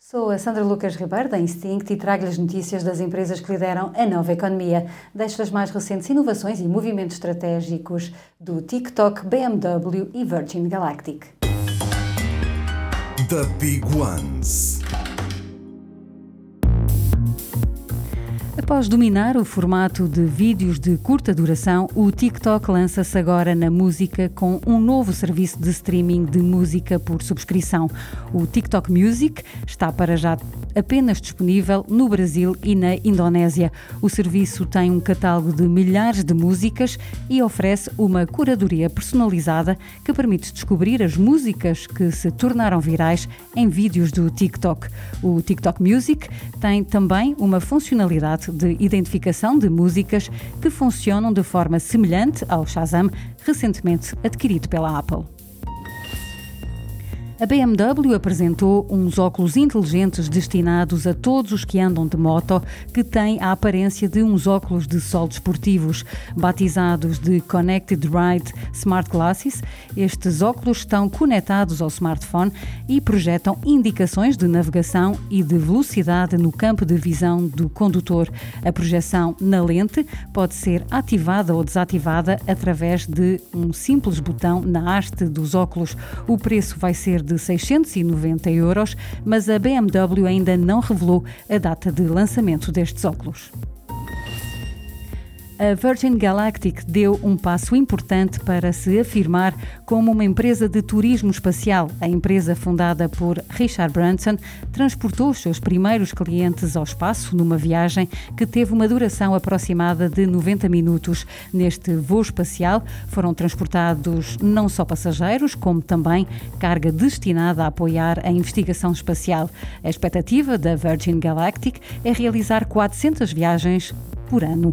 Sou a Sandra Lucas Ribeiro, da Instinct, e trago-lhe as notícias das empresas que lideram a nova economia. Deixo as mais recentes inovações e movimentos estratégicos do TikTok, BMW e Virgin Galactic. The Big Ones. Após dominar o formato de vídeos de curta duração, o TikTok lança-se agora na música com um novo serviço de streaming de música por subscrição. O TikTok Music está para já apenas disponível no Brasil e na Indonésia. O serviço tem um catálogo de milhares de músicas e oferece uma curadoria personalizada que permite descobrir as músicas que se tornaram virais em vídeos do TikTok. O TikTok Music tem também uma funcionalidade de identificação de músicas que funcionam de forma semelhante ao Shazam, recentemente adquirido pela Apple. A BMW apresentou uns óculos inteligentes destinados a todos os que andam de moto, que têm a aparência de uns óculos de sol desportivos. Batizados de Connected Ride Smart Glasses, estes óculos estão conectados ao smartphone e projetam indicações de navegação e de velocidade no campo de visão do condutor. A projeção na lente pode ser ativada ou desativada através de um simples botão na haste dos óculos. O preço vai ser de 690 euros, mas a BMW ainda não revelou a data de lançamento destes óculos a Virgin Galactic deu um passo importante para se afirmar como uma empresa de turismo espacial. A empresa, fundada por Richard Branson, transportou os seus primeiros clientes ao espaço numa viagem que teve uma duração aproximada de 90 minutos. Neste voo espacial foram transportados não só passageiros, como também carga destinada a apoiar a investigação espacial. A expectativa da Virgin Galactic é realizar 400 viagens por ano.